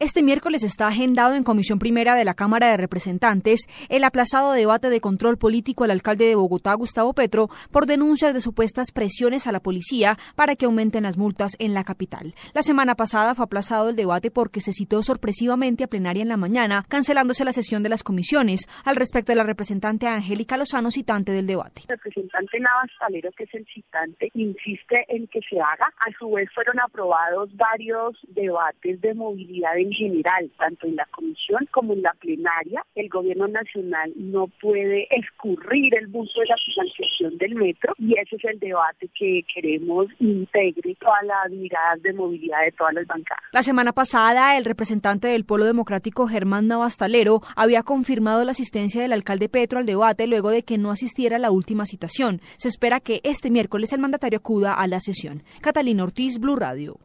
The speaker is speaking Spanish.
Este miércoles está agendado en Comisión Primera de la Cámara de Representantes el aplazado debate de control político al alcalde de Bogotá, Gustavo Petro, por denuncias de supuestas presiones a la policía para que aumenten las multas en la capital. La semana pasada fue aplazado el debate porque se citó sorpresivamente a plenaria en la mañana, cancelándose la sesión de las comisiones. Al respecto de la representante Angélica Lozano, citante del debate. El representante Navas Talero, que es el citante, insiste en que se haga. A su vez fueron aprobados varios debates de movilidad en general, tanto en la comisión como en la plenaria, el gobierno nacional no puede escurrir el busto de la financiación del metro y ese es el debate que queremos integre todas las miradas de movilidad de todas las bancadas. La semana pasada, el representante del Polo Democrático, Germán Navastalero, había confirmado la asistencia del alcalde Petro al debate luego de que no asistiera a la última citación. Se espera que este miércoles el mandatario acuda a la sesión. Catalina Ortiz, Blue Radio.